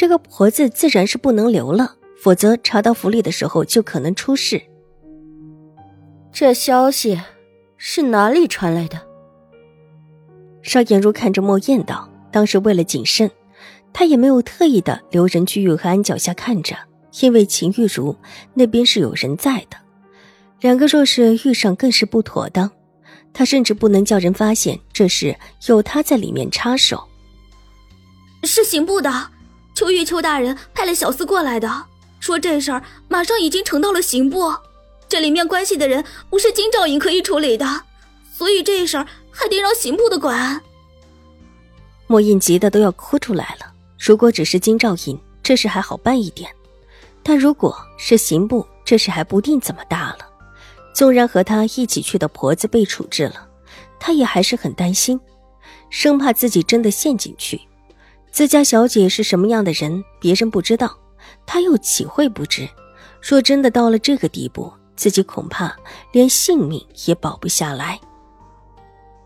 这个婆子自然是不能留了，否则查到府里的时候就可能出事。这消息是哪里传来的？邵颜如看着莫燕道：“当时为了谨慎，他也没有特意的留人去玉和安脚下看着，因为秦玉茹那边是有人在的。两个若是遇上，更是不妥当。他甚至不能叫人发现这事有他在里面插手。是刑部的。”邱玉秋大人派了小厮过来的，说这事儿马上已经呈到了刑部，这里面关系的人不是金兆尹可以处理的，所以这事儿还得让刑部的管。莫印急得都要哭出来了。如果只是金兆尹，这事还好办一点；但如果是刑部，这事还不定怎么大了。纵然和他一起去的婆子被处置了，他也还是很担心，生怕自己真的陷进去。自家小姐是什么样的人，别人不知道，他又岂会不知？若真的到了这个地步，自己恐怕连性命也保不下来。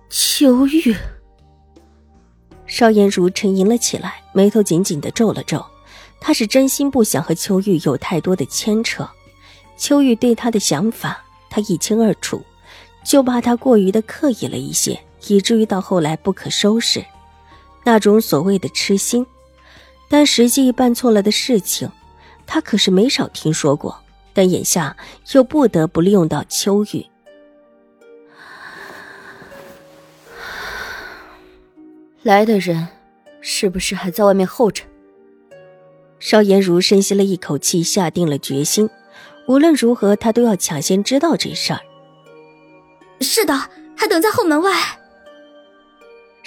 秋玉，邵颜如沉吟了起来，眉头紧紧的皱了皱。他是真心不想和秋玉有太多的牵扯。秋玉对他的想法，他一清二楚，就怕他过于的刻意了一些，以至于到后来不可收拾。那种所谓的痴心，但实际办错了的事情，他可是没少听说过。但眼下又不得不利用到秋雨。来的人是不是还在外面候着？邵颜如深吸了一口气，下定了决心，无论如何，他都要抢先知道这事儿。是的，还等在后门外。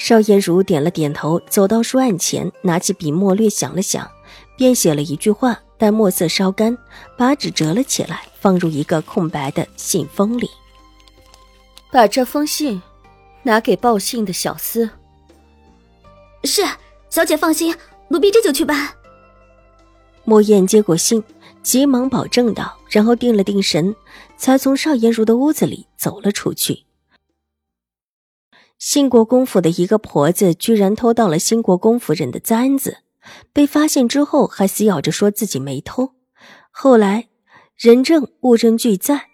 邵颜如点了点头，走到书案前，拿起笔墨略想了想，便写了一句话。待墨色烧干，把纸折了起来，放入一个空白的信封里。把这封信拿给报信的小厮。是，小姐放心，奴婢这就去办。莫燕接过信，急忙保证道，然后定了定神，才从邵颜如的屋子里走了出去。兴国公府的一个婆子居然偷到了兴国公夫人的簪子，被发现之后还死咬着说自己没偷。后来人证物证俱在，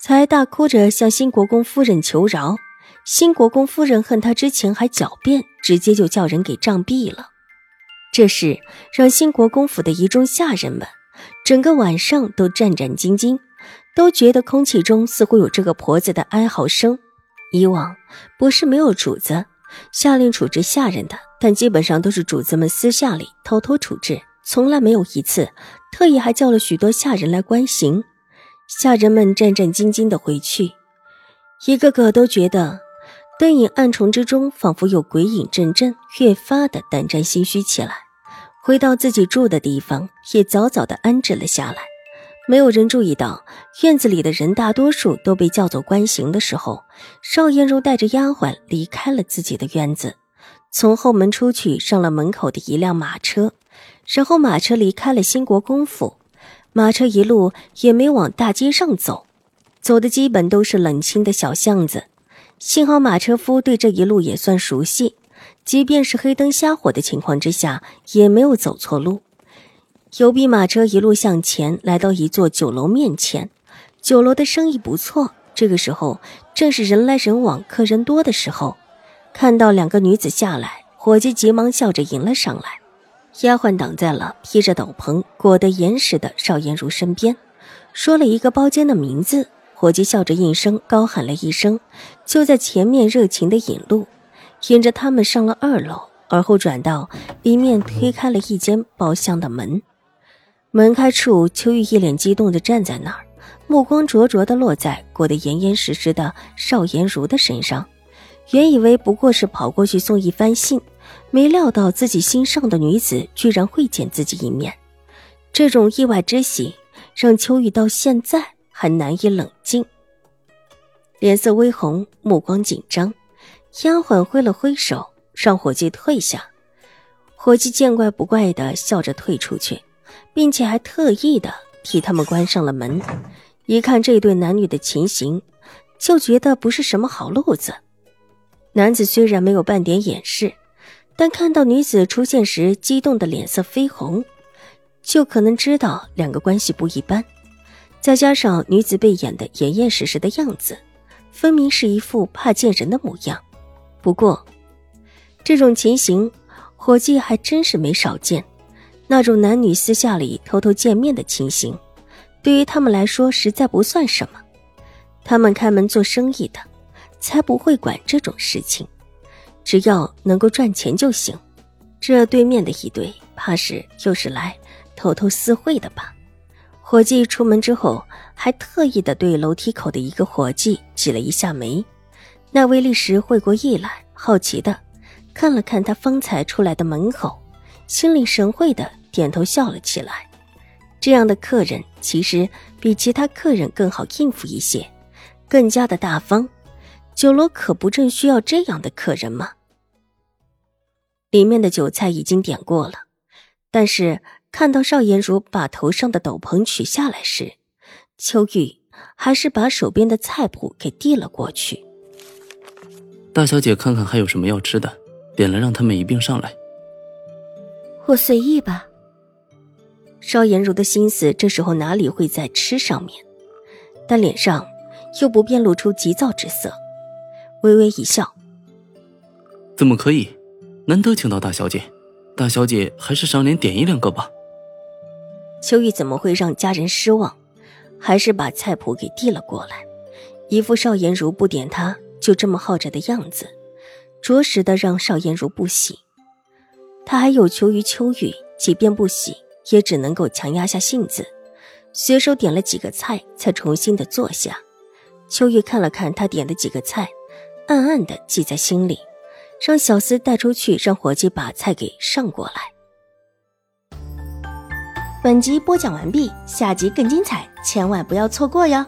才大哭着向兴国公夫人求饶。兴国公夫人恨他之前还狡辩，直接就叫人给杖毙了。这事让兴国公府的一众下人们整个晚上都战战兢兢，都觉得空气中似乎有这个婆子的哀嚎声。以往不是没有主子下令处置下人的，但基本上都是主子们私下里偷偷处置，从来没有一次特意还叫了许多下人来观刑。下人们战战兢兢的回去，一个个都觉得灯影暗重之中仿佛有鬼影阵阵，越发的胆战心虚起来。回到自己住的地方，也早早的安置了下来。没有人注意到，院子里的人大多数都被叫走关行的时候，邵艳如带着丫鬟离开了自己的院子，从后门出去，上了门口的一辆马车，然后马车离开了兴国公府。马车一路也没往大街上走，走的基本都是冷清的小巷子。幸好马车夫对这一路也算熟悉，即便是黑灯瞎火的情况之下，也没有走错路。有匹马车一路向前，来到一座酒楼面前。酒楼的生意不错，这个时候正是人来人往、客人多的时候。看到两个女子下来，伙计急忙笑着迎了上来。丫鬟挡在了披着斗篷、裹得严实的邵颜如身边，说了一个包间的名字。伙计笑着应声，高喊了一声，就在前面热情的引路，引着他们上了二楼，而后转到里面，推开了一间包厢的门。门开处，秋玉一脸激动的站在那儿，目光灼灼的落在裹得严严实实的邵颜如的身上。原以为不过是跑过去送一番信，没料到自己心上的女子居然会见自己一面。这种意外之喜让秋雨到现在还难以冷静，脸色微红，目光紧张。丫鬟挥了挥手，让伙计退下。伙计见怪不怪的笑着退出去，并且还特意的替他们关上了门。一看这对男女的情形，就觉得不是什么好路子。男子虽然没有半点掩饰，但看到女子出现时激动的脸色绯红，就可能知道两个关系不一般。再加上女子被演的严严实实的样子，分明是一副怕见人的模样。不过，这种情形，伙计还真是没少见。那种男女私下里偷偷见面的情形，对于他们来说实在不算什么。他们开门做生意的，才不会管这种事情，只要能够赚钱就行。这对面的一对，怕是又是来偷偷私会的吧？伙计出门之后，还特意的对楼梯口的一个伙计挤了一下眉。那位立时会过意来，好奇的看了看他方才出来的门口，心领神会的点头笑了起来。这样的客人其实比其他客人更好应付一些，更加的大方。酒楼可不正需要这样的客人吗？里面的酒菜已经点过了，但是看到邵颜如把头上的斗篷取下来时，秋玉还是把手边的菜谱给递了过去。大小姐，看看还有什么要吃的，点了让他们一并上来。我随意吧。邵颜如的心思这时候哪里会在吃上面，但脸上又不便露出急躁之色，微微一笑：“怎么可以？难得请到大小姐，大小姐还是赏脸点一两个吧。”秋玉怎么会让家人失望？还是把菜谱给递了过来，一副邵颜如不点他。就这么耗着的样子，着实的让邵颜如不喜。他还有求于秋雨，即便不喜，也只能够强压下性子，随手点了几个菜，才重新的坐下。秋雨看了看他点的几个菜，暗暗的记在心里，让小厮带出去，让伙计把菜给上过来。本集播讲完毕，下集更精彩，千万不要错过哟。